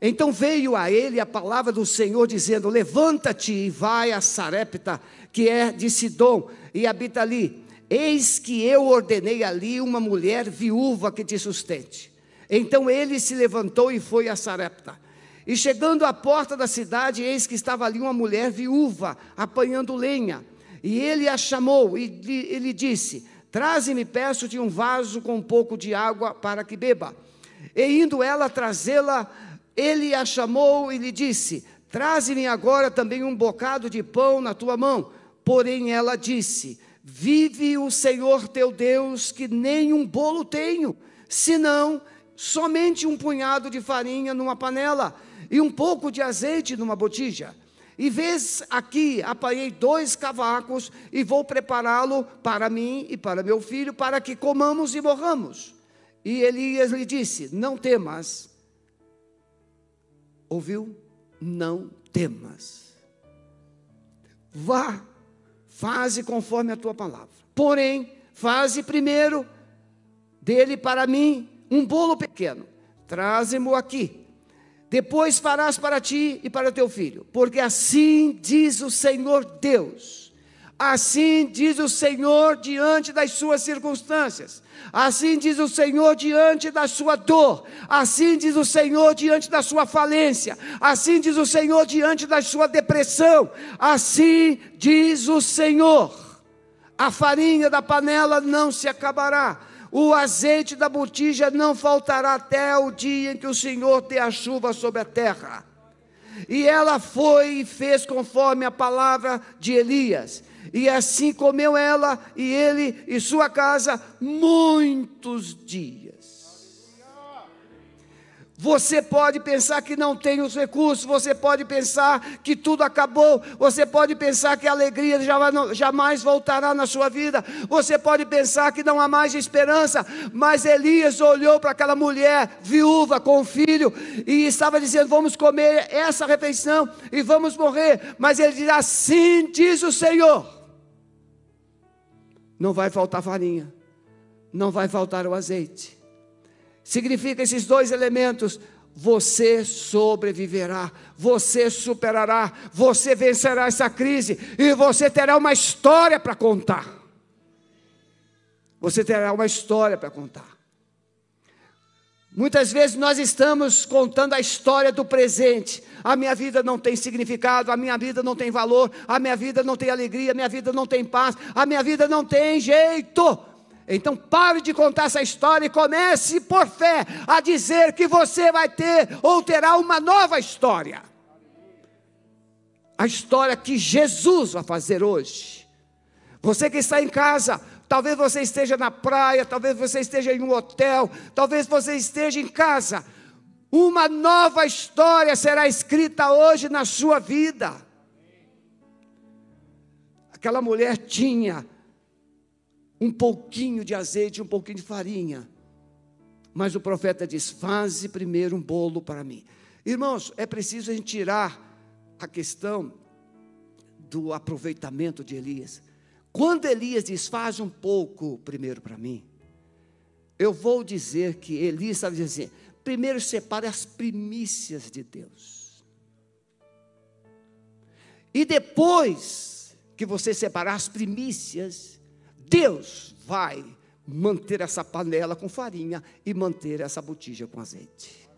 Então veio a ele a palavra do Senhor, dizendo: Levanta-te e vai a Sarepta, que é de Sidom, e habita ali. Eis que eu ordenei ali uma mulher viúva que te sustente. Então ele se levantou e foi a Sarepta. E chegando à porta da cidade, eis que estava ali uma mulher viúva, apanhando lenha. E ele a chamou e ele disse: Traze-me, peço-te, um vaso com um pouco de água para que beba. E indo ela trazê-la, ele a chamou e lhe disse: Traze-me agora também um bocado de pão na tua mão. Porém ela disse: Vive o Senhor teu Deus, que nem um bolo tenho, senão somente um punhado de farinha numa panela e um pouco de azeite numa botija. E vês aqui, apanhei dois cavacos e vou prepará-lo para mim e para meu filho, para que comamos e morramos. E Elias lhe disse: Não temas. Ouviu? Não temas. Vá, faze conforme a tua palavra. Porém, faze primeiro dele para mim um bolo pequeno. Traze-mo aqui depois farás para ti e para teu filho, porque assim diz o Senhor Deus. Assim diz o Senhor diante das suas circunstâncias. Assim diz o Senhor diante da sua dor. Assim diz o Senhor diante da sua falência. Assim diz o Senhor diante da sua depressão. Assim diz o Senhor: a farinha da panela não se acabará o azeite da botija não faltará até o dia em que o Senhor dê a chuva sobre a terra. E ela foi e fez conforme a palavra de Elias. E assim comeu ela e ele e sua casa muitos dias. Você pode pensar que não tem os recursos, você pode pensar que tudo acabou, você pode pensar que a alegria jamais voltará na sua vida, você pode pensar que não há mais esperança, mas Elias olhou para aquela mulher viúva com filho e estava dizendo: Vamos comer essa refeição e vamos morrer, mas ele diz: Assim diz o Senhor: Não vai faltar farinha, não vai faltar o azeite Significa esses dois elementos. Você sobreviverá, você superará, você vencerá essa crise e você terá uma história para contar. Você terá uma história para contar. Muitas vezes nós estamos contando a história do presente. A minha vida não tem significado, a minha vida não tem valor, a minha vida não tem alegria, a minha vida não tem paz, a minha vida não tem jeito. Então pare de contar essa história e comece por fé a dizer que você vai ter ou terá uma nova história. A história que Jesus vai fazer hoje. Você que está em casa, talvez você esteja na praia, talvez você esteja em um hotel, talvez você esteja em casa. Uma nova história será escrita hoje na sua vida. Aquela mulher tinha um pouquinho de azeite, um pouquinho de farinha. Mas o profeta diz: faze primeiro um bolo para mim. Irmãos, é preciso a gente tirar a questão do aproveitamento de Elias. Quando Elias diz: faz um pouco primeiro para mim, eu vou dizer que Elias estava dizendo assim: primeiro separe as primícias de Deus. E depois que você separar as primícias, Deus vai manter essa panela com farinha e manter essa botija com azeite.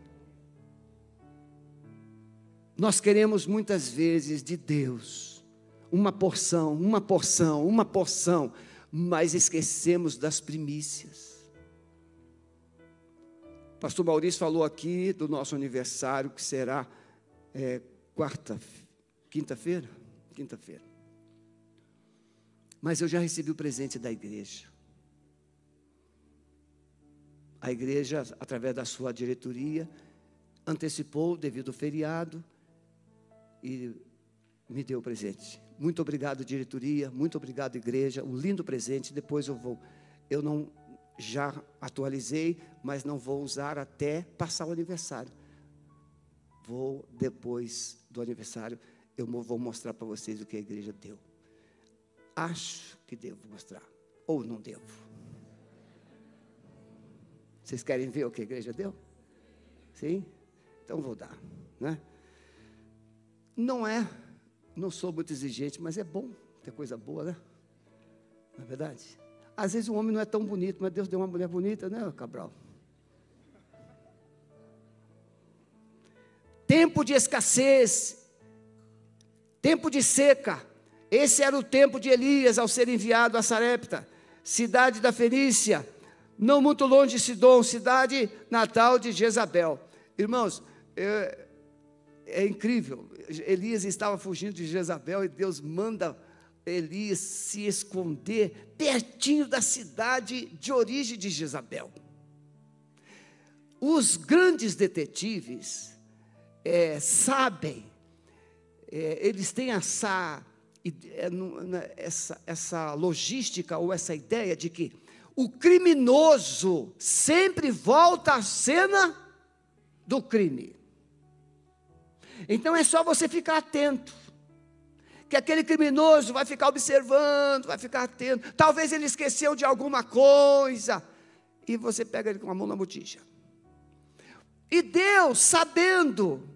Nós queremos muitas vezes de Deus uma porção, uma porção, uma porção, mas esquecemos das primícias. Pastor Maurício falou aqui do nosso aniversário, que será é, quarta, quinta-feira? Quinta-feira mas eu já recebi o presente da igreja. A igreja, através da sua diretoria, antecipou devido ao feriado e me deu o presente. Muito obrigado, diretoria, muito obrigado, igreja. Um lindo presente. Depois eu vou. Eu não já atualizei, mas não vou usar até passar o aniversário. Vou depois do aniversário, eu vou mostrar para vocês o que a igreja deu acho que devo mostrar, ou não devo. Vocês querem ver o que a igreja deu? Sim? então vou dar, né? Não é, não sou muito exigente, mas é bom ter coisa boa, né? Não é verdade? Às vezes o homem não é tão bonito, mas Deus deu uma mulher bonita, né, Cabral? Tempo de escassez, tempo de seca. Esse era o tempo de Elias ao ser enviado a Sarepta, cidade da Fenícia, não muito longe de Sidom, cidade natal de Jezabel. Irmãos, é, é incrível. Elias estava fugindo de Jezabel e Deus manda Elias se esconder pertinho da cidade de origem de Jezabel. Os grandes detetives é, sabem, é, eles têm essa, é, né, essa, essa logística ou essa ideia de que o criminoso sempre volta à cena do crime. Então é só você ficar atento. Que aquele criminoso vai ficar observando, vai ficar atento. Talvez ele esqueceu de alguma coisa. E você pega ele com a mão na botija. E Deus, sabendo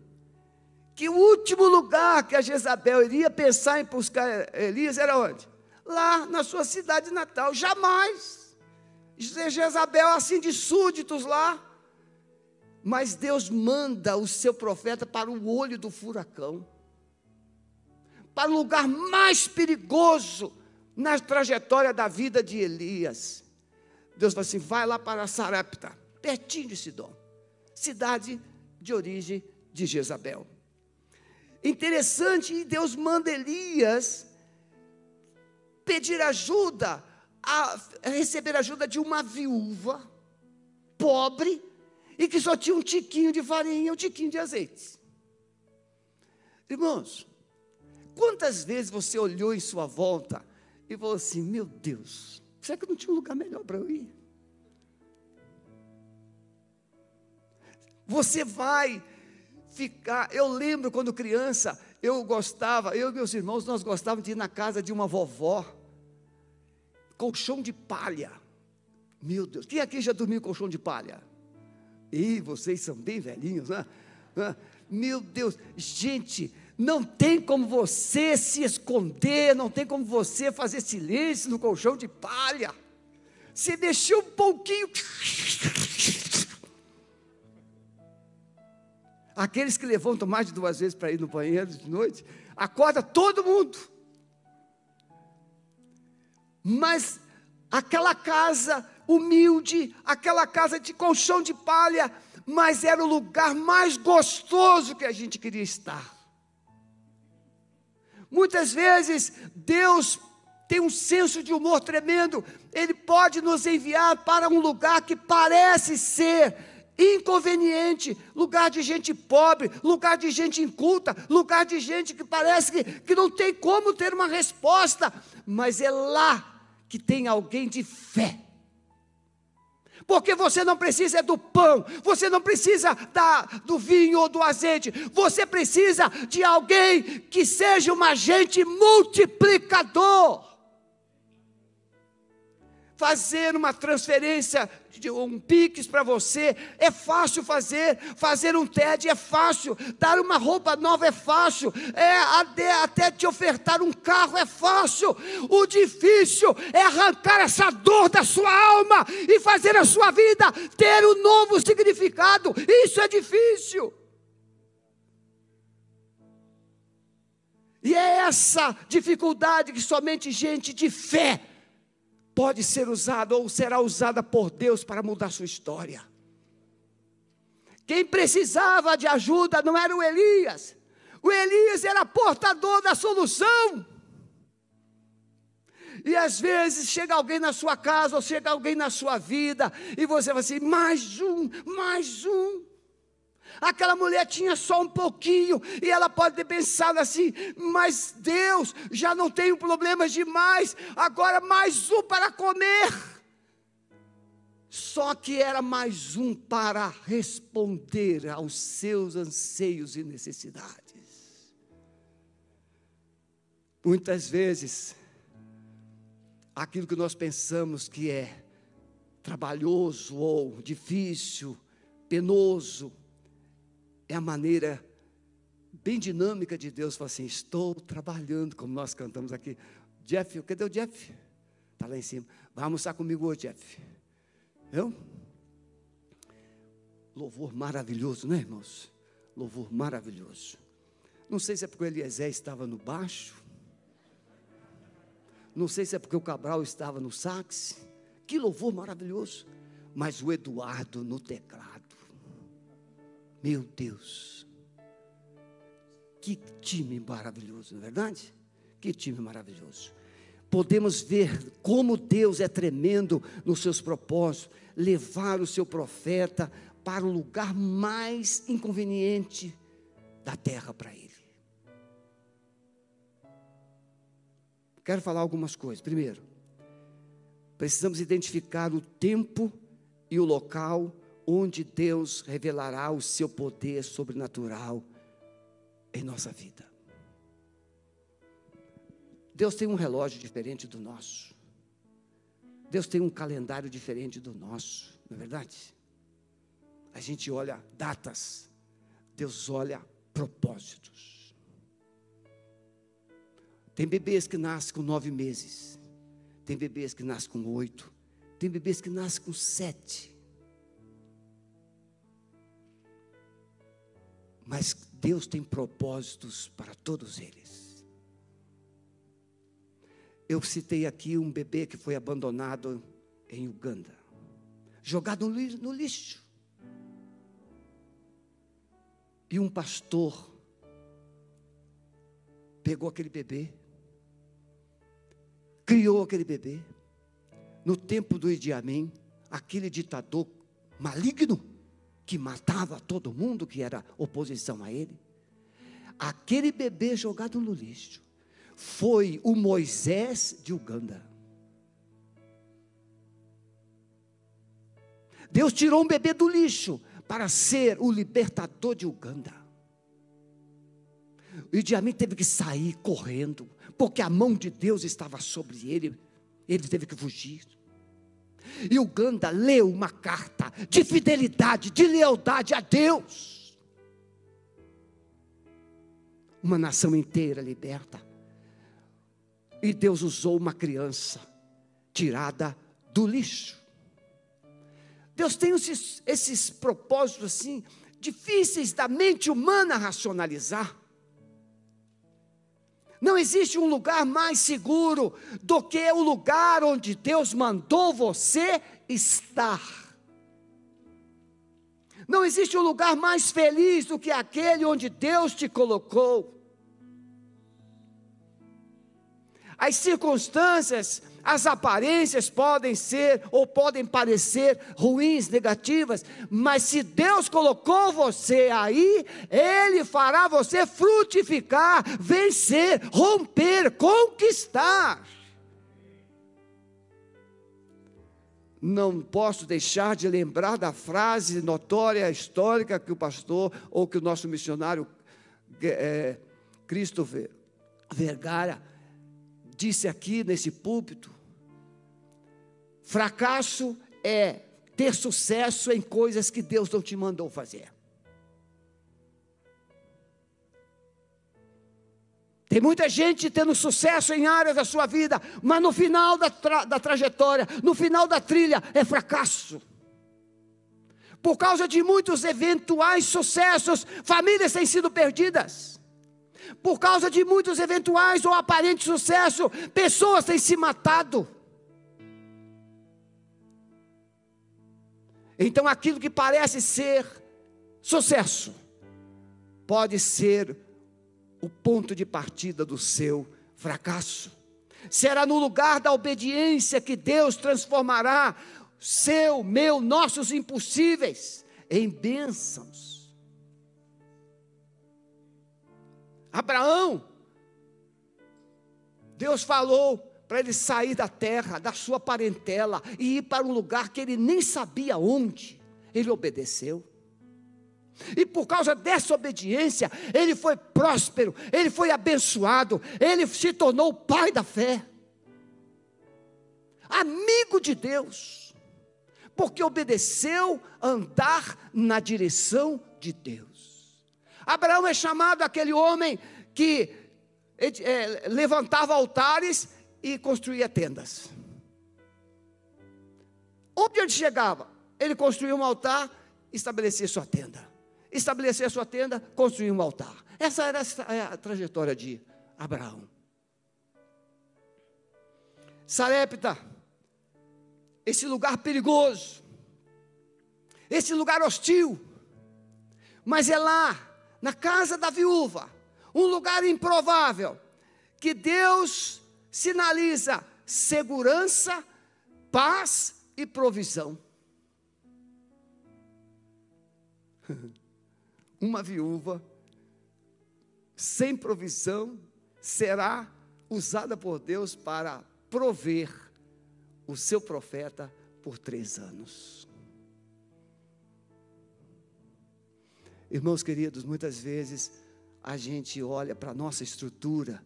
que o último lugar que a Jezabel iria pensar em buscar Elias era onde? Lá na sua cidade natal. Jamais. Jezabel, assim de súditos lá. Mas Deus manda o seu profeta para o olho do furacão para o lugar mais perigoso na trajetória da vida de Elias. Deus falou assim: vai lá para Sarepta, pertinho de Sidom, cidade de origem de Jezabel. Interessante, e Deus manda Elias pedir ajuda, a, a receber ajuda de uma viúva pobre e que só tinha um tiquinho de farinha, um tiquinho de azeite. Irmãos, quantas vezes você olhou em sua volta e falou assim: Meu Deus, será que não tinha um lugar melhor para eu ir? Você vai ficar. Eu lembro quando criança, eu gostava, eu e meus irmãos, nós gostávamos de ir na casa de uma vovó, colchão de palha. Meu Deus, quem aqui já dormiu colchão de palha? E vocês são bem velhinhos, né? Meu Deus, gente, não tem como você se esconder, não tem como você fazer silêncio no colchão de palha. Se mexer um pouquinho. Aqueles que levantam mais de duas vezes para ir no banheiro de noite, acorda todo mundo. Mas aquela casa humilde, aquela casa de colchão de palha, mas era o lugar mais gostoso que a gente queria estar. Muitas vezes Deus tem um senso de humor tremendo, Ele pode nos enviar para um lugar que parece ser inconveniente, lugar de gente pobre, lugar de gente inculta, lugar de gente que parece que, que não tem como ter uma resposta, mas é lá que tem alguém de fé. Porque você não precisa do pão, você não precisa da, do vinho ou do azeite, você precisa de alguém que seja um agente multiplicador fazer uma transferência, um Pix para você, é fácil fazer, fazer um TED é fácil, dar uma roupa nova é fácil, é até, até te ofertar um carro é fácil, o difícil é arrancar essa dor da sua alma e fazer a sua vida ter um novo significado, isso é difícil. E é essa dificuldade que somente gente de fé pode ser usada ou será usada por Deus para mudar sua história. Quem precisava de ajuda não era o Elias, o Elias era portador da solução. E às vezes chega alguém na sua casa, ou chega alguém na sua vida, e você vai assim: mais um, mais um. Aquela mulher tinha só um pouquinho, e ela pode ter pensado assim: mas Deus, já não tenho problemas demais, agora mais um para comer. Só que era mais um para responder aos seus anseios e necessidades. Muitas vezes, aquilo que nós pensamos que é trabalhoso ou difícil, penoso, é a maneira bem dinâmica de Deus. Fala assim: estou trabalhando, como nós cantamos aqui. Jeff, cadê o Jeff? Está lá em cima. Vai almoçar comigo hoje, Jeff. Eu? Louvor maravilhoso, né, irmãos? Louvor maravilhoso. Não sei se é porque o Eliezer estava no baixo. Não sei se é porque o Cabral estava no sax. Que louvor maravilhoso. Mas o Eduardo no teclado. Meu Deus. Que time maravilhoso, não é verdade? Que time maravilhoso. Podemos ver como Deus é tremendo nos seus propósitos, levar o seu profeta para o lugar mais inconveniente da terra para ele. Quero falar algumas coisas. Primeiro, precisamos identificar o tempo e o local onde Deus revelará o seu poder sobrenatural em nossa vida. Deus tem um relógio diferente do nosso. Deus tem um calendário diferente do nosso, não é verdade? A gente olha datas, Deus olha propósitos. Tem bebês que nascem com nove meses, tem bebês que nascem com oito, tem bebês que nascem com sete. Mas Deus tem propósitos para todos eles. Eu citei aqui um bebê que foi abandonado em Uganda, jogado no lixo. E um pastor pegou aquele bebê, criou aquele bebê. No tempo do Idi Amin, aquele ditador maligno que matava todo mundo que era oposição a ele. Aquele bebê jogado no lixo foi o Moisés de Uganda. Deus tirou um bebê do lixo para ser o libertador de Uganda. O Idi Amin teve que sair correndo, porque a mão de Deus estava sobre ele, ele teve que fugir. E Uganda leu uma carta de fidelidade, de lealdade a Deus. Uma nação inteira liberta. E Deus usou uma criança tirada do lixo Deus tem esses, esses propósitos assim, difíceis da mente humana racionalizar. Não existe um lugar mais seguro do que o lugar onde Deus mandou você estar. Não existe um lugar mais feliz do que aquele onde Deus te colocou. As circunstâncias as aparências podem ser ou podem parecer ruins, negativas, mas se Deus colocou você aí, Ele fará você frutificar, vencer, romper, conquistar. Não posso deixar de lembrar da frase notória, histórica, que o pastor ou que o nosso missionário é, Cristo Vergara disse aqui nesse púlpito: fracasso é ter sucesso em coisas que Deus não te mandou fazer. Tem muita gente tendo sucesso em áreas da sua vida, mas no final da, tra da trajetória, no final da trilha, é fracasso. Por causa de muitos eventuais sucessos, famílias têm sido perdidas por causa de muitos eventuais ou aparentes sucessos, pessoas têm se matado. Então aquilo que parece ser sucesso, pode ser o ponto de partida do seu fracasso. Será no lugar da obediência que Deus transformará seu, meu, nossos impossíveis em bênçãos. Abraão, Deus falou para ele sair da terra, da sua parentela e ir para um lugar que ele nem sabia onde. Ele obedeceu. E por causa dessa obediência, ele foi próspero, ele foi abençoado, ele se tornou o pai da fé, amigo de Deus, porque obedeceu andar na direção de Deus. Abraão é chamado aquele homem que é, levantava altares e construía tendas. Onde ele chegava? Ele construía um altar, estabelecia sua tenda. Estabelecia sua tenda, construía um altar. Essa era a trajetória de Abraão. Sarepta, esse lugar perigoso, esse lugar hostil, mas é lá, na casa da viúva, um lugar improvável, que Deus sinaliza segurança, paz e provisão. Uma viúva sem provisão será usada por Deus para prover o seu profeta por três anos. Irmãos queridos, muitas vezes a gente olha para a nossa estrutura,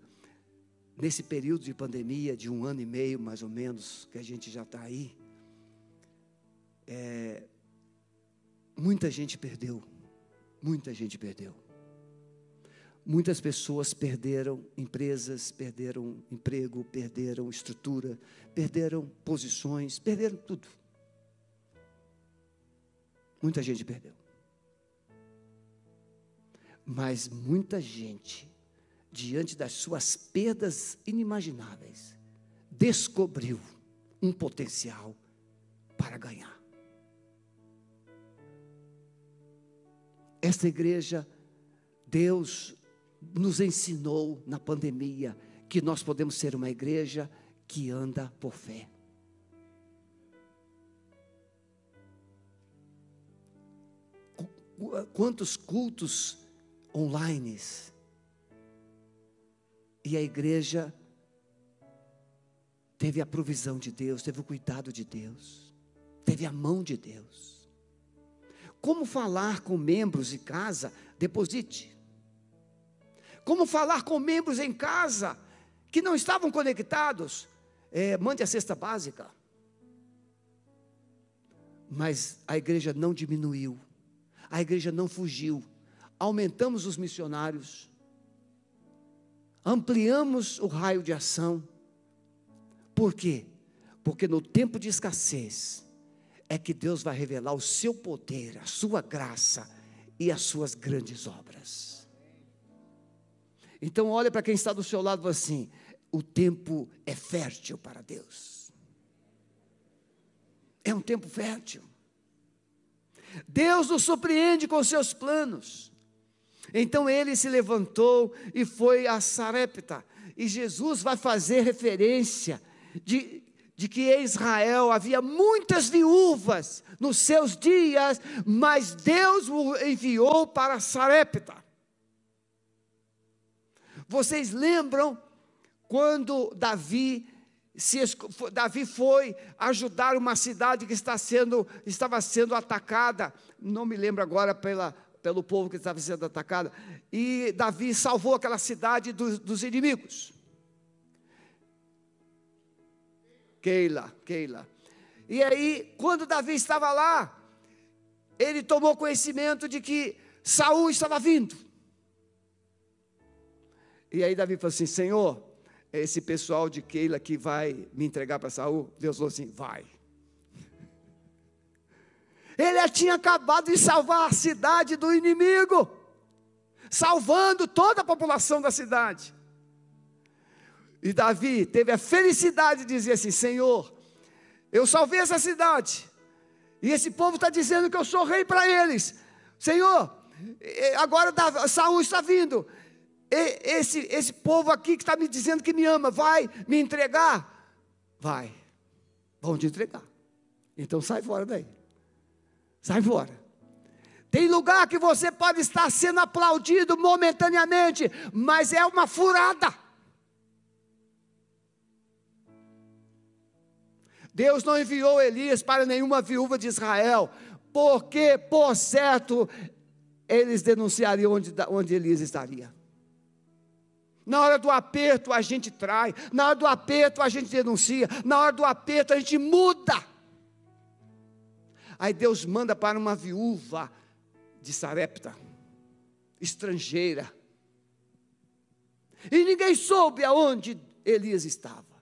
nesse período de pandemia, de um ano e meio mais ou menos, que a gente já está aí, é, muita gente perdeu, muita gente perdeu. Muitas pessoas perderam empresas, perderam emprego, perderam estrutura, perderam posições, perderam tudo. Muita gente perdeu. Mas muita gente, diante das suas perdas inimagináveis, descobriu um potencial para ganhar. Esta igreja, Deus nos ensinou na pandemia que nós podemos ser uma igreja que anda por fé. Quantos cultos online. E a igreja teve a provisão de Deus, teve o cuidado de Deus, teve a mão de Deus. Como falar com membros em casa? Deposite. Como falar com membros em casa que não estavam conectados? É, mande a cesta básica. Mas a igreja não diminuiu, a igreja não fugiu, aumentamos os missionários, ampliamos o raio de ação. Por quê? Porque no tempo de escassez é que Deus vai revelar o seu poder, a sua graça e as suas grandes obras. Então olha para quem está do seu lado assim: o tempo é fértil para Deus. É um tempo fértil. Deus nos surpreende com seus planos. Então ele se levantou e foi a Sarepta. E Jesus vai fazer referência de, de que em Israel havia muitas viúvas nos seus dias, mas Deus o enviou para Sarepta. Vocês lembram quando Davi se, Davi foi ajudar uma cidade que está sendo, estava sendo atacada, não me lembro agora pela, pelo povo que estava sendo atacado. E Davi salvou aquela cidade dos, dos inimigos. Keila, Keila. E aí, quando Davi estava lá, ele tomou conhecimento de que Saul estava vindo. E aí Davi falou assim: Senhor, esse pessoal de Keila que vai me entregar para Saul, Deus falou assim: vai. Ele tinha acabado de salvar a cidade do inimigo, salvando toda a população da cidade. E Davi teve a felicidade de dizer assim: Senhor, eu salvei essa cidade, e esse povo está dizendo que eu sou rei para eles. Senhor, agora Saul está vindo. Esse, esse povo aqui que está me dizendo que me ama, vai me entregar? Vai, vão te entregar. Então sai fora daí. Sai fora. Tem lugar que você pode estar sendo aplaudido momentaneamente, mas é uma furada. Deus não enviou Elias para nenhuma viúva de Israel, porque, por certo, eles denunciariam onde, onde Elias estaria. Na hora do aperto a gente trai, na hora do aperto a gente denuncia, na hora do aperto a gente muda. Aí Deus manda para uma viúva de Sarepta. estrangeira. E ninguém soube aonde Elias estava.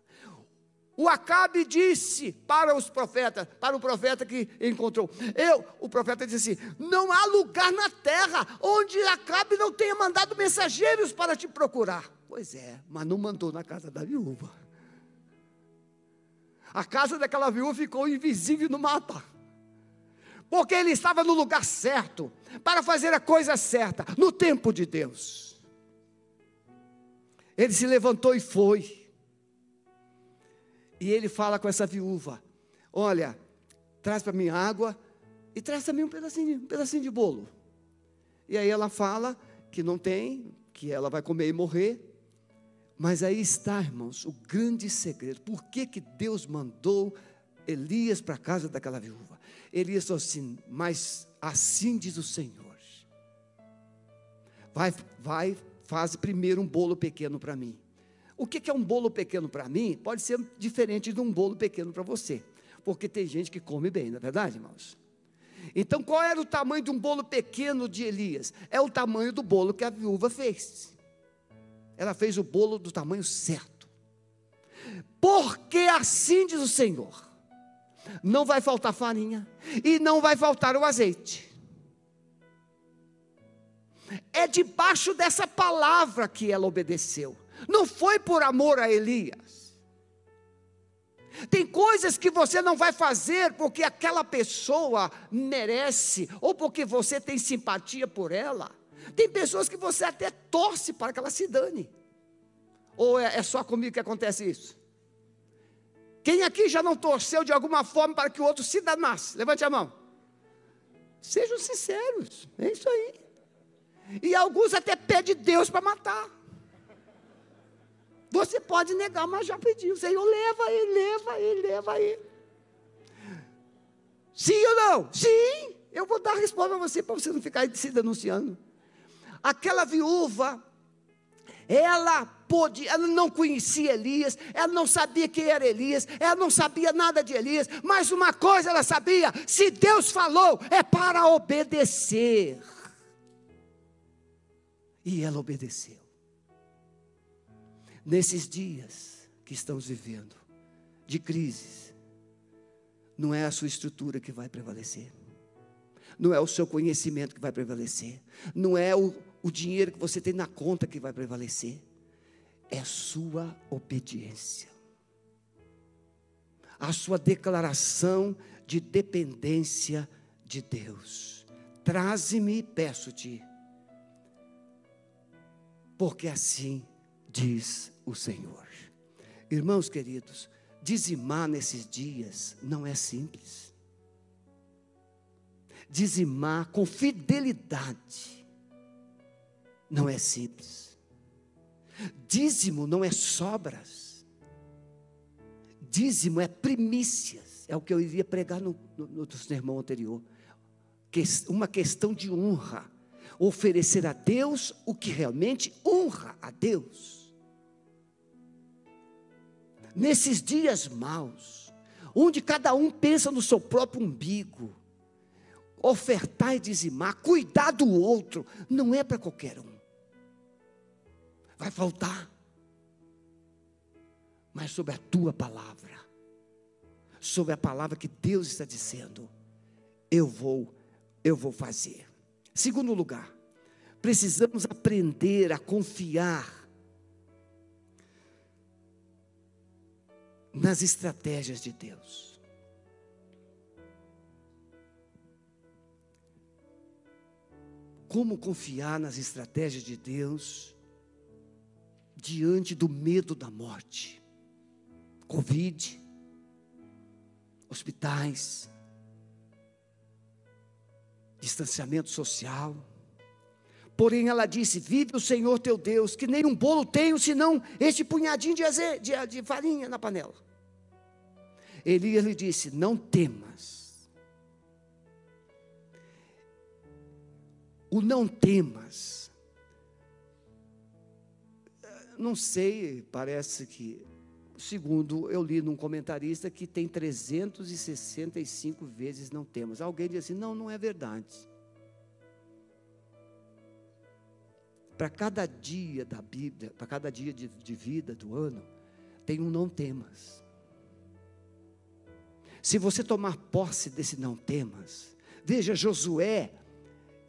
O Acabe disse para os profetas, para o profeta que encontrou. Eu, o profeta disse assim: Não há lugar na terra onde Acabe não tenha mandado mensageiros para te procurar. Pois é, mas não mandou na casa da viúva. A casa daquela viúva ficou invisível no mapa. Porque ele estava no lugar certo, para fazer a coisa certa, no tempo de Deus. Ele se levantou e foi. E ele fala com essa viúva: Olha, traz para mim água e traz também um pedacinho, um pedacinho de bolo. E aí ela fala que não tem, que ela vai comer e morrer. Mas aí está, irmãos, o grande segredo. Por que, que Deus mandou Elias para a casa daquela viúva? Elias falou assim: Mas assim diz o Senhor: Vai, vai, faz primeiro um bolo pequeno para mim. O que é um bolo pequeno para mim pode ser diferente de um bolo pequeno para você, porque tem gente que come bem, não é verdade, irmãos? Então, qual era o tamanho de um bolo pequeno de Elias? É o tamanho do bolo que a viúva fez. Ela fez o bolo do tamanho certo. Porque assim diz o Senhor: não vai faltar farinha e não vai faltar o azeite. É debaixo dessa palavra que ela obedeceu. Não foi por amor a Elias. Tem coisas que você não vai fazer porque aquela pessoa merece, ou porque você tem simpatia por ela. Tem pessoas que você até torce para que ela se dane. Ou é, é só comigo que acontece isso? Quem aqui já não torceu de alguma forma para que o outro se danasse? Levante a mão. Sejam sinceros, é isso aí. E alguns até pedem Deus para matar. Você pode negar, mas já pediu. Senhor, leva ele, leva ele, leva ele. Sim ou não? Sim. Eu vou dar a resposta para você, para você não ficar se denunciando. Aquela viúva, ela ela não conhecia Elias, ela não sabia quem era Elias, ela não sabia nada de Elias, mas uma coisa ela sabia: se Deus falou, é para obedecer. E ela obedeceu. Nesses dias que estamos vivendo, de crises, não é a sua estrutura que vai prevalecer, não é o seu conhecimento que vai prevalecer, não é o, o dinheiro que você tem na conta que vai prevalecer, é sua obediência, a sua declaração de dependência de Deus. Traze-me, peço-te, porque assim diz o Senhor. Irmãos queridos, dizimar nesses dias não é simples. Dizimar com fidelidade não é simples. Dízimo não é sobras. Dízimo é primícias. É o que eu iria pregar no, no, no sermão anterior. Que, uma questão de honra. Oferecer a Deus o que realmente honra a Deus nesses dias maus, onde cada um pensa no seu próprio umbigo, ofertar e dizimar, cuidar do outro, não é para qualquer um. Vai faltar. Mas sobre a tua palavra, sobre a palavra que Deus está dizendo, eu vou, eu vou fazer. Segundo lugar, precisamos aprender a confiar nas estratégias de Deus. Como confiar nas estratégias de Deus diante do medo da morte? Covid, hospitais, distanciamento social. Porém, ela disse: Vive o Senhor teu Deus, que nem um bolo tenho, senão este punhadinho de, azeite, de, de farinha na panela. Elias lhe disse: Não temas. O não temas. Não sei, parece que, segundo eu li num comentarista, que tem 365 vezes não temas. Alguém diz assim: Não, não é verdade. para cada dia da Bíblia, para cada dia de, de vida do ano, tem um não temas. Se você tomar posse desse não temas, veja, Josué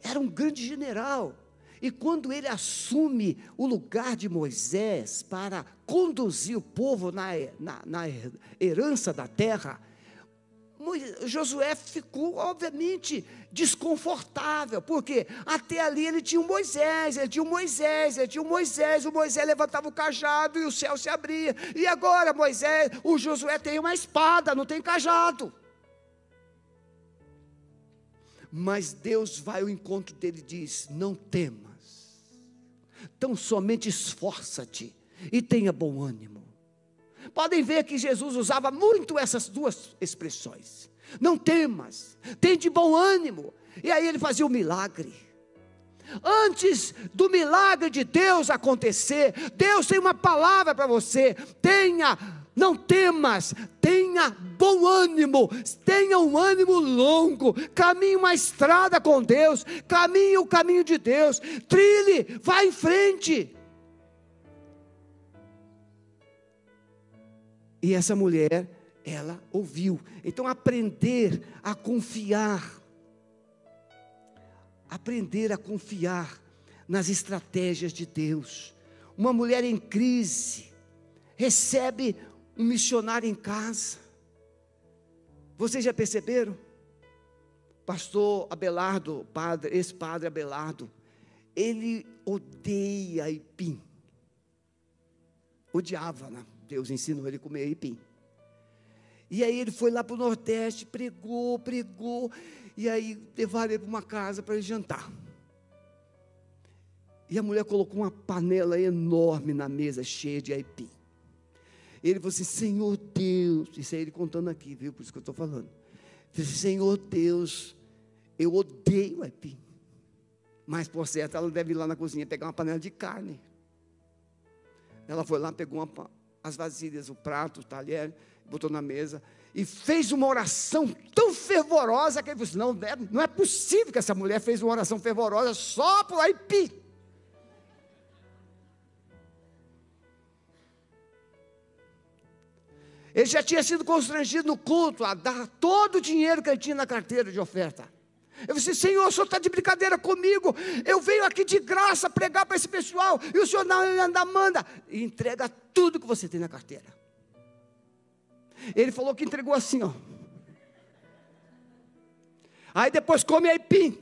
era um grande general, e quando ele assume o lugar de Moisés para conduzir o povo na, na, na herança da terra, Josué ficou, obviamente, desconfortável, porque até ali ele tinha o Moisés, ele tinha o Moisés, ele tinha o Moisés, o Moisés levantava o cajado e o céu se abria, e agora Moisés, o Josué tem uma espada, não tem cajado. Mas Deus vai ao encontro dele e diz: Não temas, tão somente esforça-te e tenha bom ânimo. Podem ver que Jesus usava muito essas duas expressões. Não temas, tem de bom ânimo. E aí ele fazia o milagre. Antes do milagre de Deus acontecer, Deus tem uma palavra para você. Tenha, não temas, tenha bom ânimo, tenha um ânimo longo, caminhe uma estrada com Deus, caminhe o caminho de Deus, trilhe, vá em frente. E essa mulher, ela ouviu. Então, aprender a confiar, aprender a confiar nas estratégias de Deus. Uma mulher em crise recebe um missionário em casa. Vocês já perceberam? Pastor Abelardo, padre, esse padre Abelardo, ele odeia aipim. Odiava, né? Deus ensinou ele a comer aipim. E aí ele foi lá para o Nordeste, pregou, pregou, e aí levaram ele para uma casa para ele jantar. E a mulher colocou uma panela enorme na mesa, cheia de aipim. Ele falou assim: Senhor Deus, isso é ele contando aqui, viu? Por isso que eu estou falando. Disse, Senhor Deus, eu odeio aipim. Mas por certo, ela deve ir lá na cozinha pegar uma panela de carne. Ela foi lá, pegou uma, as vasilhas, o prato, o talher, botou na mesa e fez uma oração tão fervorosa que ele disse: não, é, não é possível que essa mulher fez uma oração fervorosa só por Aipi. Ele já tinha sido constrangido no culto a dar todo o dinheiro que ele tinha na carteira de oferta. Eu disse, Senhor, o senhor está de brincadeira comigo. Eu venho aqui de graça pregar para esse pessoal. E o senhor não anda, manda. E entrega tudo que você tem na carteira. Ele falou que entregou assim, ó. Aí depois come aipim.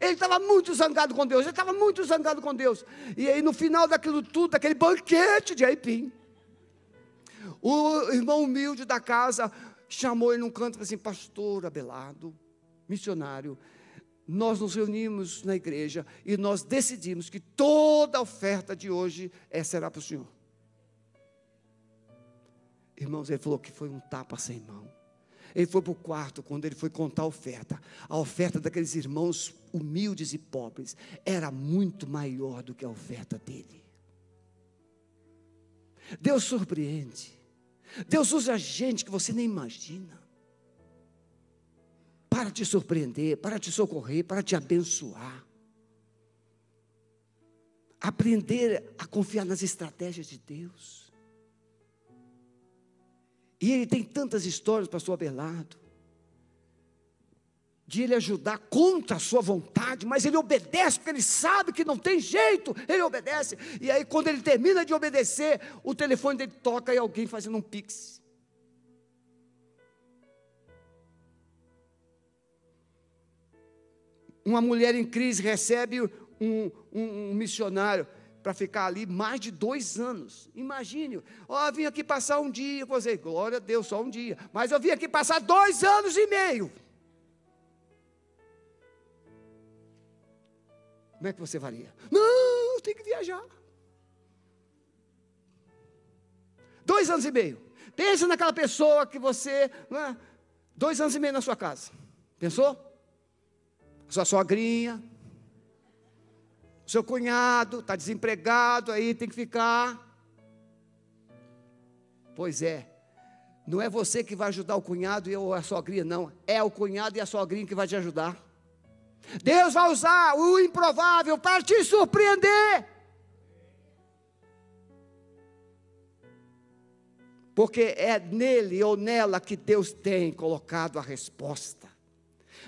Ele estava muito zangado com Deus. Ele estava muito zangado com Deus. E aí no final daquilo tudo, daquele banquete de aipim, o irmão humilde da casa chamou ele num canto e falou assim: Pastor Abelardo missionário, nós nos reunimos na igreja e nós decidimos que toda a oferta de hoje é, será para o Senhor. Irmãos, ele falou que foi um tapa sem mão. Ele foi para o quarto quando ele foi contar a oferta. A oferta daqueles irmãos humildes e pobres era muito maior do que a oferta dele. Deus surpreende. Deus usa gente que você nem imagina para te surpreender, para te socorrer, para te abençoar. Aprender a confiar nas estratégias de Deus. E ele tem tantas histórias, pastor Abelardo, de ele ajudar contra a sua vontade, mas ele obedece, porque ele sabe que não tem jeito, ele obedece. E aí, quando ele termina de obedecer, o telefone dele toca e alguém fazendo um pix. Uma mulher em crise recebe um, um, um missionário para ficar ali mais de dois anos. Imagine, ó, oh, vim aqui passar um dia, você, glória a Deus, só um dia. Mas eu vim aqui passar dois anos e meio. Como é que você varia? Não, eu tenho que viajar. Dois anos e meio. Pensa naquela pessoa que você, é? dois anos e meio na sua casa. Pensou? sua sogrinha, seu cunhado está desempregado, aí tem que ficar. Pois é, não é você que vai ajudar o cunhado ou a sogrinha, não. É o cunhado e a sogrinha que vai te ajudar. Deus vai usar o improvável para te surpreender. Porque é nele ou nela que Deus tem colocado a resposta.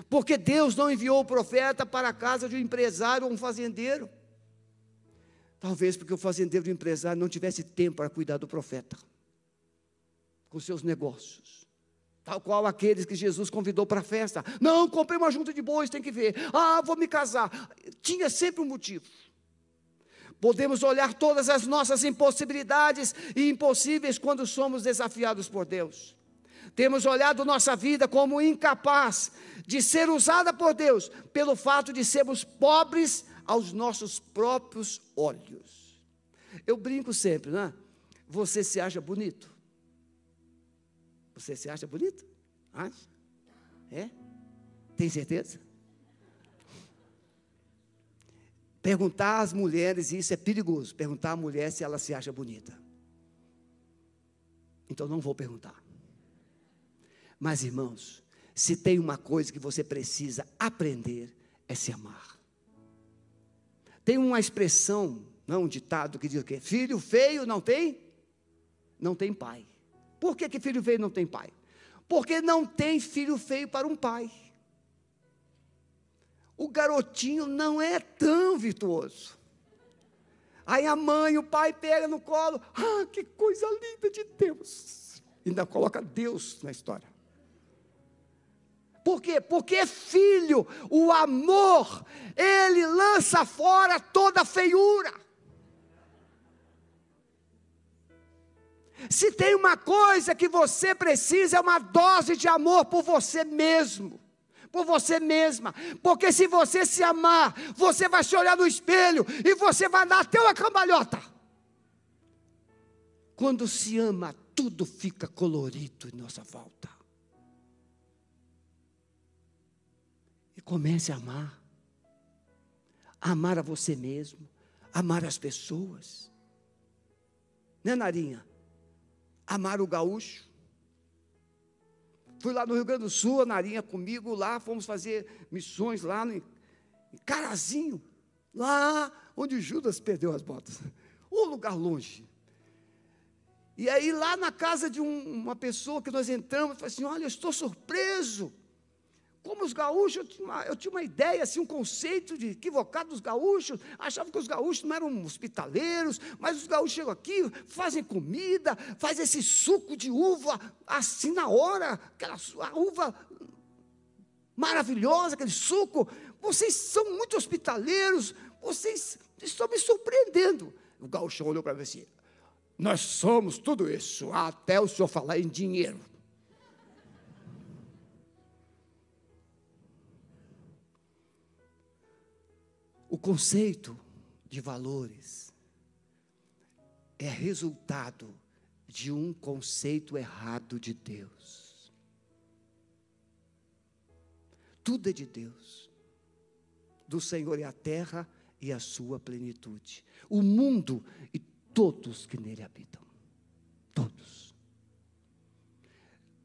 Porque Deus não enviou o profeta para a casa de um empresário ou um fazendeiro. Talvez porque o fazendeiro e o empresário não tivesse tempo para cuidar do profeta, com seus negócios. Tal qual aqueles que Jesus convidou para a festa. Não, comprei uma junta de bois, tem que ver. Ah, vou me casar. Tinha sempre um motivo. Podemos olhar todas as nossas impossibilidades e impossíveis quando somos desafiados por Deus. Temos olhado nossa vida como incapaz de ser usada por Deus, pelo fato de sermos pobres aos nossos próprios olhos. Eu brinco sempre, né? Você se acha bonito? Você se acha bonito? Acha? É? Tem certeza? Perguntar às mulheres, isso é perigoso, perguntar à mulher se ela se acha bonita. Então não vou perguntar. Mas irmãos, se tem uma coisa que você precisa aprender, é se amar. Tem uma expressão, não um ditado que diz o quê? Filho feio não tem? Não tem pai. Por que, que filho feio não tem pai? Porque não tem filho feio para um pai. O garotinho não é tão virtuoso. Aí a mãe, o pai pega no colo, ah, que coisa linda de Deus. Ainda coloca Deus na história. Por quê? Porque filho, o amor, ele lança fora toda feiura. Se tem uma coisa que você precisa, é uma dose de amor por você mesmo, por você mesma. Porque se você se amar, você vai se olhar no espelho e você vai dar até uma cambalhota. Quando se ama, tudo fica colorido em nossa volta. E comece a amar. Amar a você mesmo, amar as pessoas. Né, Narinha? Amar o gaúcho. Fui lá no Rio Grande do Sul, a Narinha comigo lá, fomos fazer missões lá no, em Carazinho, lá onde Judas perdeu as botas. Um lugar longe. E aí, lá na casa de um, uma pessoa que nós entramos, falei assim: Olha, eu estou surpreso como os gaúchos, eu tinha, uma, eu tinha uma ideia, assim, um conceito de equivocado dos gaúchos, achava que os gaúchos não eram hospitaleiros, mas os gaúchos chegam aqui, fazem comida, fazem esse suco de uva assim na hora, aquela a uva maravilhosa, aquele suco. Vocês são muito hospitaleiros, vocês estão me surpreendendo. O gaúcho olhou para mim assim: Nós somos tudo isso, até o senhor falar em dinheiro. O conceito de valores é resultado de um conceito errado de Deus. Tudo é de Deus. Do Senhor é a terra e a sua plenitude. O mundo e todos que nele habitam. Todos.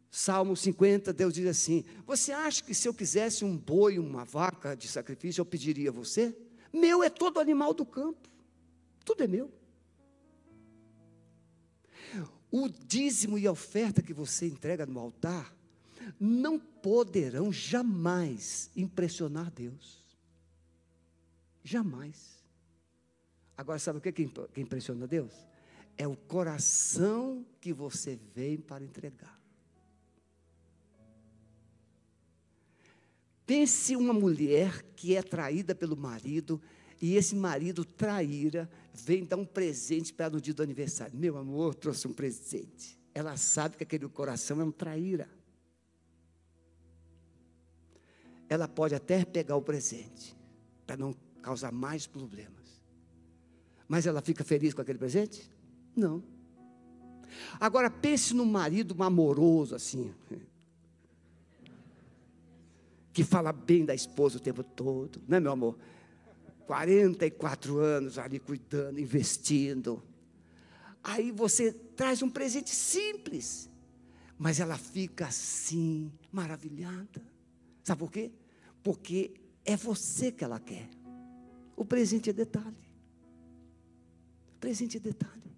Salmo 50, Deus diz assim: Você acha que se eu quisesse um boi, uma vaca de sacrifício, eu pediria a você? Meu é todo animal do campo. Tudo é meu. O dízimo e a oferta que você entrega no altar não poderão jamais impressionar Deus. Jamais. Agora, sabe o que, que impressiona Deus? É o coração que você vem para entregar. Pense uma mulher que é traída pelo marido e esse marido traíra vem dar um presente para no dia do aniversário. Meu amor, trouxe um presente. Ela sabe que aquele coração é um traíra. Ela pode até pegar o presente para não causar mais problemas. Mas ela fica feliz com aquele presente? Não. Agora pense no marido amoroso assim que fala bem da esposa o tempo todo, não é, meu amor? 44 anos ali cuidando, investindo. Aí você traz um presente simples, mas ela fica assim, maravilhada. Sabe por quê? Porque É você que ela quer. O presente é detalhe. O presente é detalhe.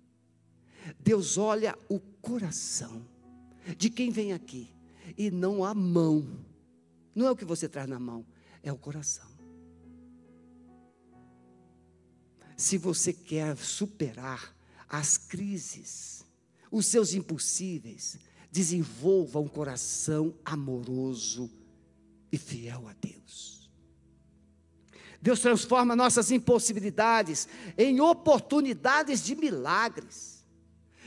Deus olha o coração de quem vem aqui e não a mão. Não é o que você traz na mão, é o coração. Se você quer superar as crises, os seus impossíveis, desenvolva um coração amoroso e fiel a Deus. Deus transforma nossas impossibilidades em oportunidades de milagres.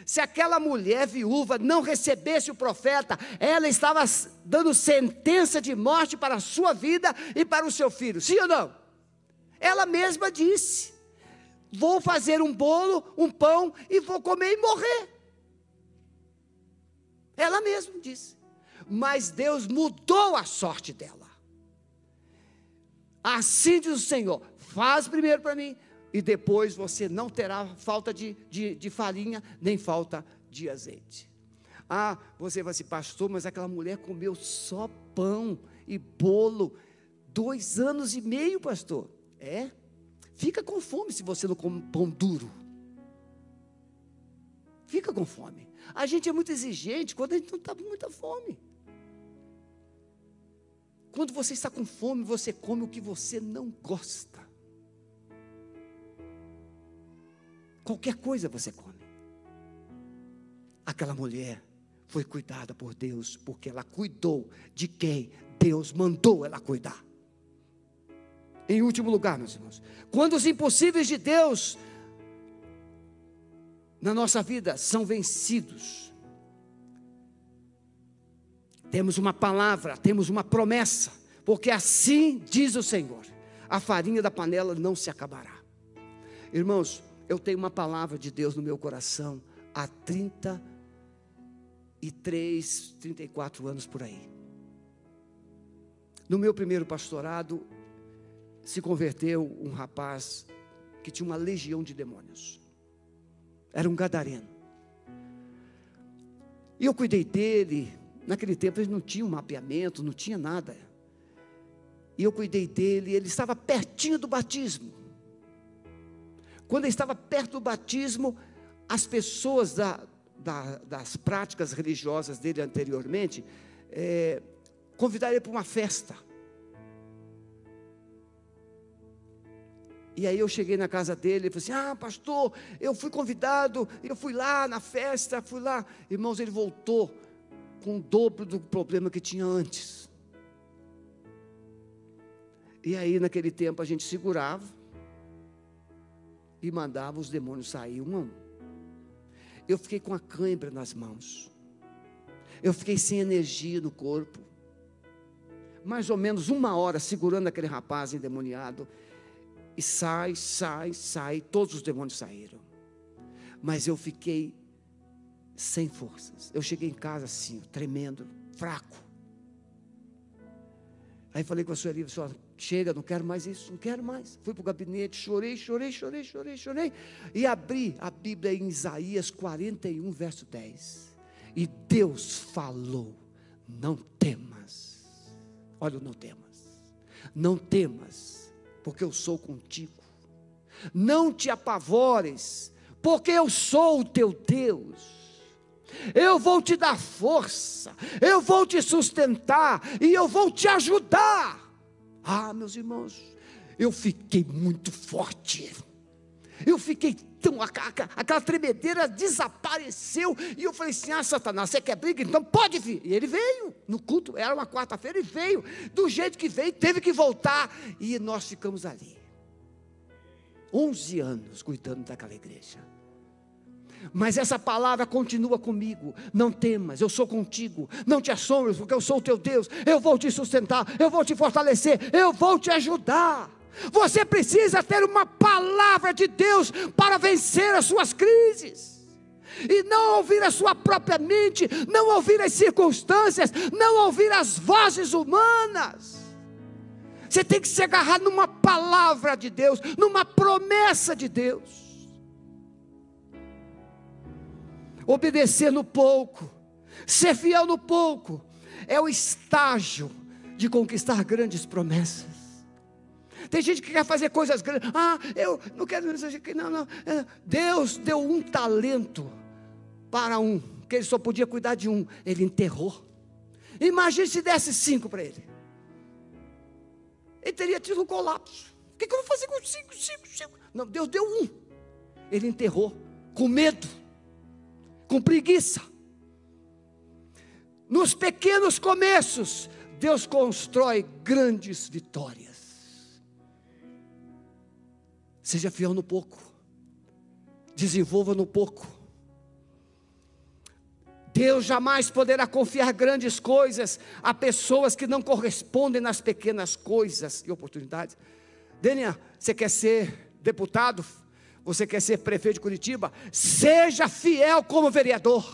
Se aquela mulher viúva não recebesse o profeta, ela estava dando sentença de morte para a sua vida e para o seu filho, sim ou não? Ela mesma disse: Vou fazer um bolo, um pão e vou comer e morrer. Ela mesma disse. Mas Deus mudou a sorte dela. Assim diz o Senhor: faz primeiro para mim, e depois você não terá falta de, de, de farinha, nem falta de azeite. Ah, você vai assim, pastor, mas aquela mulher comeu só pão e bolo, dois anos e meio, pastor. É? Fica com fome se você não come pão duro. Fica com fome. A gente é muito exigente quando a gente não está com muita fome. Quando você está com fome, você come o que você não gosta. Qualquer coisa você come. Aquela mulher foi cuidada por Deus, porque ela cuidou de quem Deus mandou ela cuidar. Em último lugar, meus irmãos, quando os impossíveis de Deus na nossa vida são vencidos, temos uma palavra, temos uma promessa, porque assim diz o Senhor: a farinha da panela não se acabará. Irmãos, eu tenho uma palavra de Deus no meu coração há 33, 34 anos por aí. No meu primeiro pastorado, se converteu um rapaz que tinha uma legião de demônios. Era um gadareno. E eu cuidei dele, Naquele tempo ele não tinha um mapeamento, não tinha nada. E eu cuidei dele, ele estava pertinho do batismo. Quando ele estava perto do batismo, as pessoas da, da, das práticas religiosas dele anteriormente é, convidaram ele para uma festa. E aí eu cheguei na casa dele e falei assim: Ah, pastor, eu fui convidado, eu fui lá na festa, fui lá. Irmãos, ele voltou com o dobro do problema que tinha antes. E aí, naquele tempo, a gente segurava e mandava os demônios sair um a um. Eu fiquei com a cãibra nas mãos. Eu fiquei sem energia no corpo. Mais ou menos uma hora segurando aquele rapaz endemoniado. E sai, sai, sai. Todos os demônios saíram. Mas eu fiquei sem forças. Eu cheguei em casa assim, tremendo, fraco. Aí falei com a senhora Lívia, chega, não quero mais isso, não quero mais. Fui para o gabinete, chorei, chorei, chorei, chorei, chorei. E abri a Bíblia em Isaías 41, verso 10. E Deus falou: não temas. Olha, não temas. Não temas, porque eu sou contigo. Não te apavores, porque eu sou o teu Deus eu vou te dar força, eu vou te sustentar e eu vou te ajudar. Ah, meus irmãos, eu fiquei muito forte. Eu fiquei tão. Aquela tremedeira desapareceu. E eu falei assim: Ah, Satanás, você quer briga? Então pode vir. E ele veio no culto, era uma quarta-feira, e veio. Do jeito que veio, teve que voltar. E nós ficamos ali. 11 anos cuidando daquela igreja. Mas essa palavra continua comigo. Não temas, eu sou contigo. Não te assombres, porque eu sou o teu Deus. Eu vou te sustentar, eu vou te fortalecer, eu vou te ajudar. Você precisa ter uma palavra de Deus para vencer as suas crises. E não ouvir a sua própria mente, não ouvir as circunstâncias, não ouvir as vozes humanas. Você tem que se agarrar numa palavra de Deus, numa promessa de Deus. Obedecer no pouco, ser fiel no pouco, é o estágio de conquistar grandes promessas. Tem gente que quer fazer coisas grandes. Ah, eu não quero. Não, não. É, Deus deu um talento para um, que ele só podia cuidar de um. Ele enterrou. Imagine se desse cinco para ele. Ele teria tido um colapso. O que, que eu vou fazer com cinco, cinco, cinco? Não, Deus deu um. Ele enterrou, com medo, com preguiça. Nos pequenos começos, Deus constrói grandes vitórias. Seja fiel no pouco, desenvolva no pouco. Deus jamais poderá confiar grandes coisas a pessoas que não correspondem nas pequenas coisas e oportunidades. Dênia, você quer ser deputado? Você quer ser prefeito de Curitiba? Seja fiel como vereador.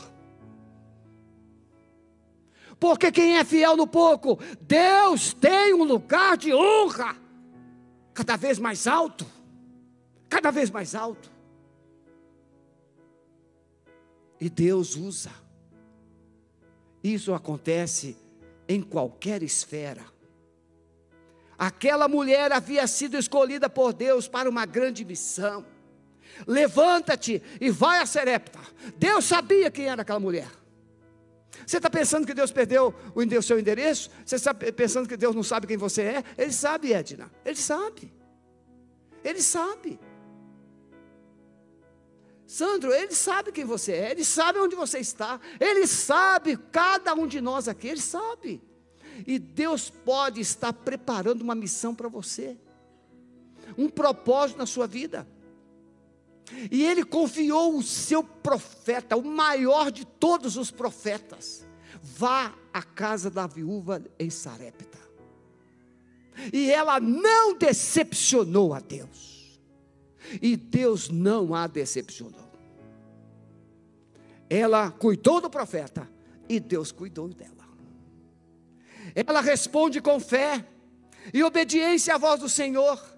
Porque quem é fiel no pouco, Deus tem um lugar de honra cada vez mais alto. Cada vez mais alto. E Deus usa. Isso acontece em qualquer esfera. Aquela mulher havia sido escolhida por Deus para uma grande missão. Levanta-te e vai a Serepta. Deus sabia quem era aquela mulher. Você está pensando que Deus perdeu o seu endereço? Você está pensando que Deus não sabe quem você é? Ele sabe, Edna. Ele sabe. Ele sabe. Sandro, ele sabe quem você é, ele sabe onde você está, ele sabe, cada um de nós aqui, ele sabe. E Deus pode estar preparando uma missão para você, um propósito na sua vida. E ele confiou o seu profeta, o maior de todos os profetas. Vá à casa da viúva em Sarepta. E ela não decepcionou a Deus. E Deus não a decepcionou. Ela cuidou do profeta e Deus cuidou dela. Ela responde com fé e obediência à voz do Senhor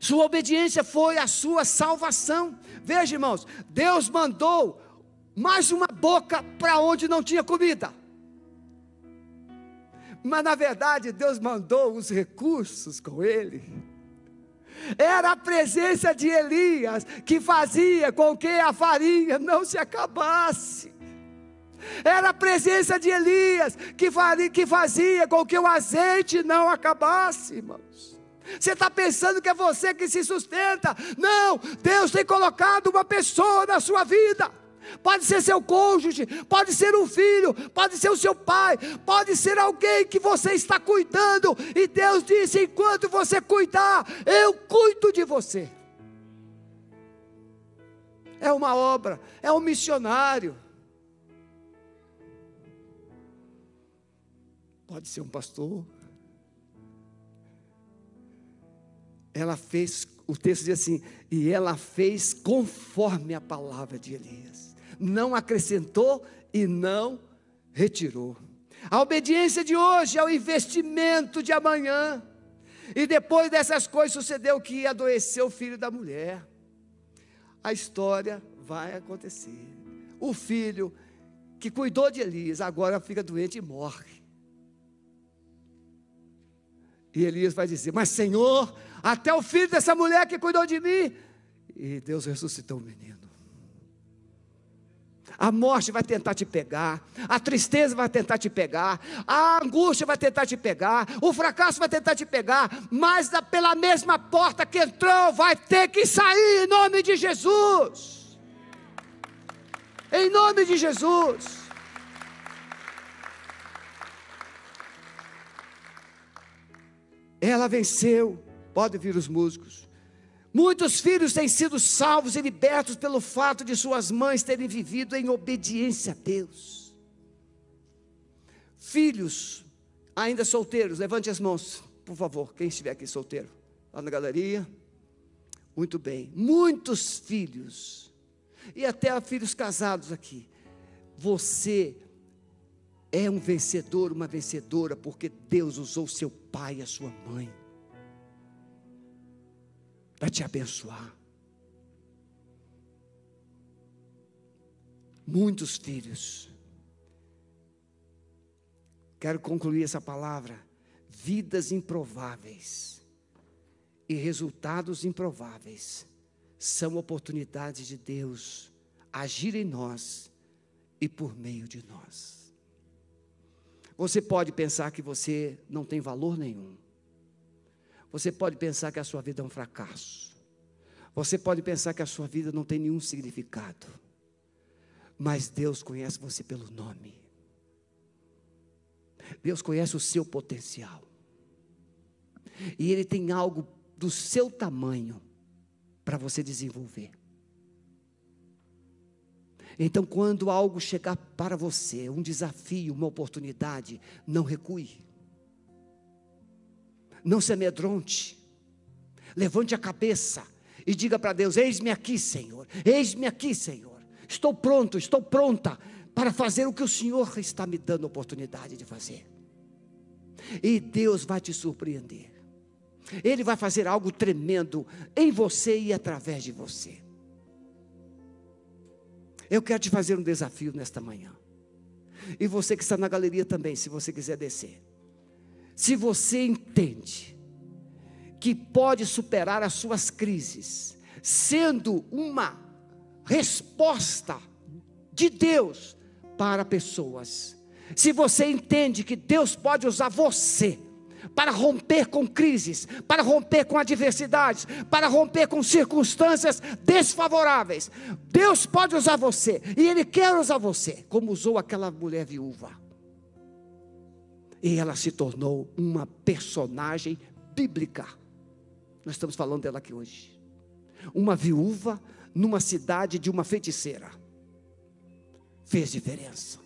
sua obediência foi a sua salvação. Veja, irmãos, Deus mandou mais uma boca para onde não tinha comida. Mas na verdade, Deus mandou os recursos com ele. Era a presença de Elias que fazia com que a farinha não se acabasse. Era a presença de Elias que fazia com que o azeite não acabasse, irmãos. Você está pensando que é você que se sustenta. Não, Deus tem colocado uma pessoa na sua vida. Pode ser seu cônjuge, pode ser um filho, pode ser o seu pai, pode ser alguém que você está cuidando. E Deus disse: enquanto você cuidar, eu cuido de você. É uma obra, é um missionário. Pode ser um pastor, ela fez, o texto diz assim, e ela fez conforme a palavra de Elias, não acrescentou e não retirou. A obediência de hoje é o investimento de amanhã. E depois dessas coisas sucedeu que adoeceu o filho da mulher. A história vai acontecer. O filho que cuidou de Elias agora fica doente e morre. E Elias vai dizer: Mas Senhor, até o filho dessa mulher que cuidou de mim. E Deus ressuscitou o menino. A morte vai tentar te pegar, a tristeza vai tentar te pegar, a angústia vai tentar te pegar, o fracasso vai tentar te pegar, mas pela mesma porta que entrou, vai ter que sair em nome de Jesus. Em nome de Jesus. Ela venceu Pode vir os músicos. Muitos filhos têm sido salvos e libertos pelo fato de suas mães terem vivido em obediência a Deus. Filhos, ainda solteiros, levante as mãos, por favor, quem estiver aqui solteiro, lá na galeria. Muito bem, muitos filhos, e até filhos casados aqui. Você é um vencedor, uma vencedora, porque Deus usou seu pai e a sua mãe para te abençoar. Muitos filhos. Quero concluir essa palavra. vidas improváveis e resultados improváveis são oportunidades de Deus agir em nós e por meio de nós. Você pode pensar que você não tem valor nenhum. Você pode pensar que a sua vida é um fracasso. Você pode pensar que a sua vida não tem nenhum significado. Mas Deus conhece você pelo nome. Deus conhece o seu potencial. E Ele tem algo do seu tamanho para você desenvolver. Então, quando algo chegar para você, um desafio, uma oportunidade, não recue. Não se amedronte. Levante a cabeça e diga para Deus: Eis-me aqui, Senhor. Eis-me aqui, Senhor. Estou pronto, estou pronta para fazer o que o Senhor está me dando oportunidade de fazer. E Deus vai te surpreender. Ele vai fazer algo tremendo em você e através de você. Eu quero te fazer um desafio nesta manhã. E você que está na galeria também, se você quiser descer. Se você entende que pode superar as suas crises, sendo uma resposta de Deus para pessoas. Se você entende que Deus pode usar você para romper com crises, para romper com adversidades, para romper com circunstâncias desfavoráveis. Deus pode usar você, e Ele quer usar você, como usou aquela mulher viúva. E ela se tornou uma personagem bíblica. Nós estamos falando dela aqui hoje. Uma viúva numa cidade de uma feiticeira. Fez diferença.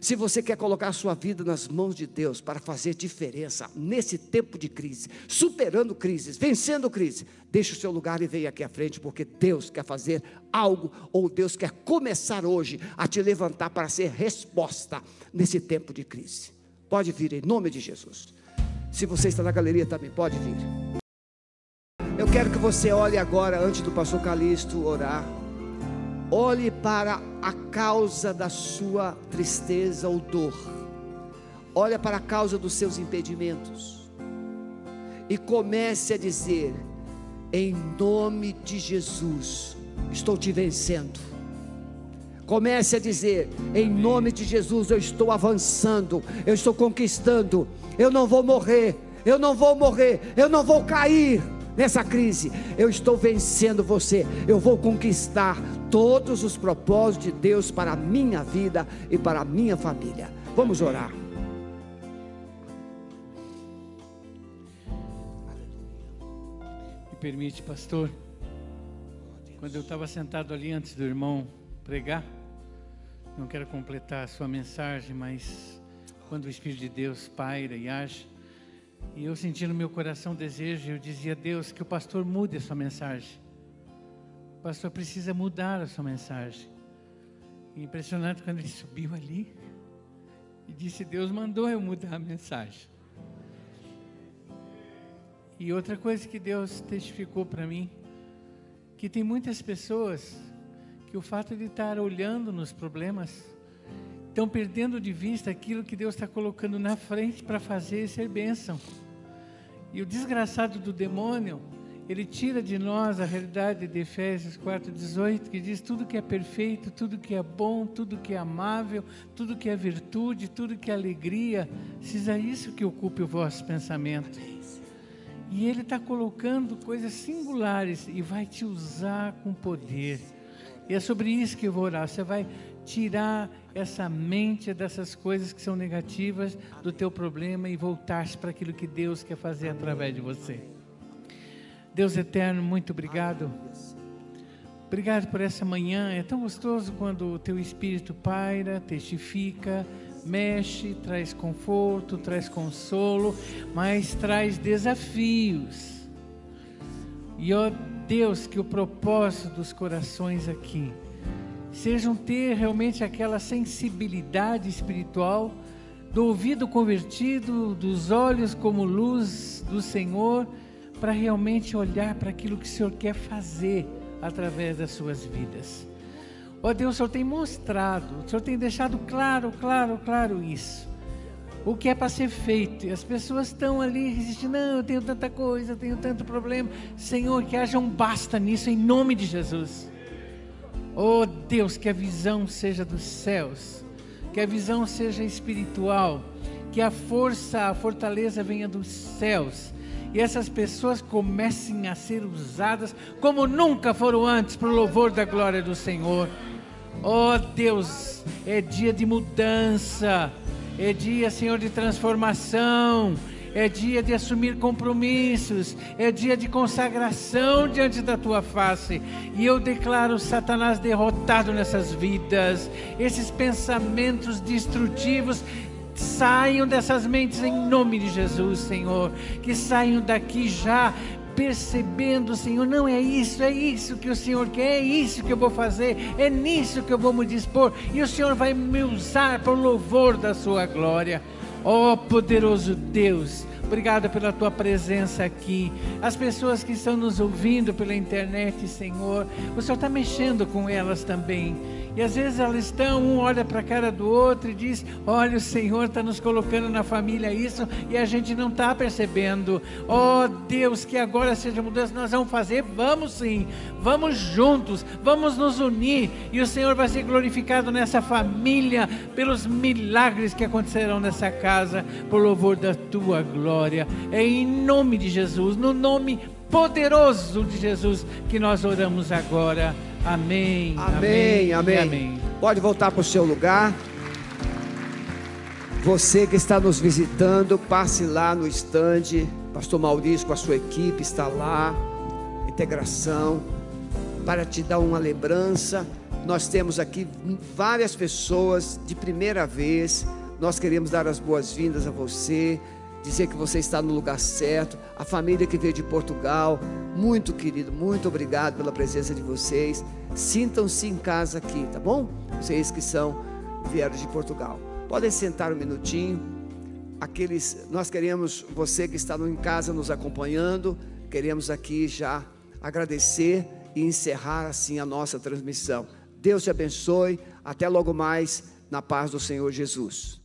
Se você quer colocar a sua vida nas mãos de Deus para fazer diferença nesse tempo de crise, superando crises, vencendo crises, deixe o seu lugar e venha aqui à frente, porque Deus quer fazer algo, ou Deus quer começar hoje a te levantar para ser resposta nesse tempo de crise. Pode vir em nome de Jesus. Se você está na galeria também, pode vir. Eu quero que você olhe agora, antes do pastor Calixto orar. Olhe para a causa da sua tristeza ou dor. Olha para a causa dos seus impedimentos. E comece a dizer: Em nome de Jesus, estou te vencendo. Comece a dizer: Em nome de Jesus, eu estou avançando, eu estou conquistando. Eu não vou morrer, eu não vou morrer, eu não vou cair nessa crise. Eu estou vencendo você. Eu vou conquistar todos os propósitos de Deus para a minha vida e para a minha família. Vamos orar. Me permite, pastor. Quando eu estava sentado ali antes do irmão pregar, não quero completar a sua mensagem, mas quando o Espírito de Deus paira e age, e eu senti no meu coração desejo, eu dizia a Deus que o pastor mude a sua mensagem. O pastor precisa mudar a sua mensagem. E impressionante quando ele subiu ali e disse: Deus mandou eu mudar a mensagem. E outra coisa que Deus testificou para mim, que tem muitas pessoas que o fato de estar olhando nos problemas, estão perdendo de vista aquilo que Deus está colocando na frente para fazer e ser bênção. E o desgraçado do demônio, ele tira de nós a realidade de Efésios 4,18, que diz tudo que é perfeito, tudo que é bom, tudo que é amável, tudo que é virtude, tudo que é alegria, seja isso que ocupe o vosso pensamento. E ele está colocando coisas singulares e vai te usar com poder. E é sobre isso que eu vou orar. Você vai tirar essa mente dessas coisas que são negativas do teu problema e voltar-se para aquilo que Deus quer fazer através de você. Deus eterno, muito obrigado. Obrigado por essa manhã. É tão gostoso quando o teu espírito paira, testifica, mexe, traz conforto, traz consolo, mas traz desafios. E ó Deus, que o propósito dos corações aqui sejam ter realmente aquela sensibilidade espiritual do ouvido convertido, dos olhos como luz do Senhor, para realmente olhar para aquilo que o Senhor quer fazer através das suas vidas. Ó oh Deus, o Senhor tem mostrado, o Senhor tem deixado claro, claro, claro isso. O que é para ser feito. E as pessoas estão ali resistindo, não, eu tenho tanta coisa, eu tenho tanto problema. Senhor, que haja um basta nisso em nome de Jesus. Oh Deus, que a visão seja dos céus, que a visão seja espiritual, que a força, a fortaleza venha dos céus. E essas pessoas comecem a ser usadas como nunca foram antes para o louvor da glória do Senhor. Oh Deus, é dia de mudança, é dia, Senhor, de transformação, é dia de assumir compromissos, é dia de consagração diante da tua face. E eu declaro Satanás derrotado nessas vidas, esses pensamentos destrutivos saiam dessas mentes em nome de Jesus, Senhor, que saiam daqui já percebendo, Senhor, não é isso, é isso que o Senhor quer, é isso que eu vou fazer, é nisso que eu vou me dispor, e o Senhor vai me usar para o louvor da Sua glória. Ó oh, poderoso Deus, obrigado pela tua presença aqui. As pessoas que estão nos ouvindo pela internet, Senhor, o Senhor está mexendo com elas também. E às vezes elas estão, um olha para a cara do outro e diz: Olha, o Senhor está nos colocando na família isso e a gente não está percebendo. Oh Deus, que agora seja mudança, nós vamos fazer, vamos sim, vamos juntos, vamos nos unir e o Senhor vai ser glorificado nessa família pelos milagres que acontecerão nessa casa, por louvor da tua glória. É em nome de Jesus, no nome poderoso de Jesus que nós oramos agora. Amém. Amém, amém. amém. Pode voltar para o seu lugar. Você que está nos visitando, passe lá no estande. Pastor Maurício com a sua equipe está lá. Integração. Para te dar uma lembrança. Nós temos aqui várias pessoas de primeira vez. Nós queremos dar as boas-vindas a você dizer que você está no lugar certo. A família que veio de Portugal, muito querido, muito obrigado pela presença de vocês. Sintam-se em casa aqui, tá bom? Vocês que são vieram de Portugal. Podem sentar um minutinho. Aqueles, nós queremos você que está em casa nos acompanhando, queremos aqui já agradecer e encerrar assim a nossa transmissão. Deus te abençoe. Até logo mais na paz do Senhor Jesus.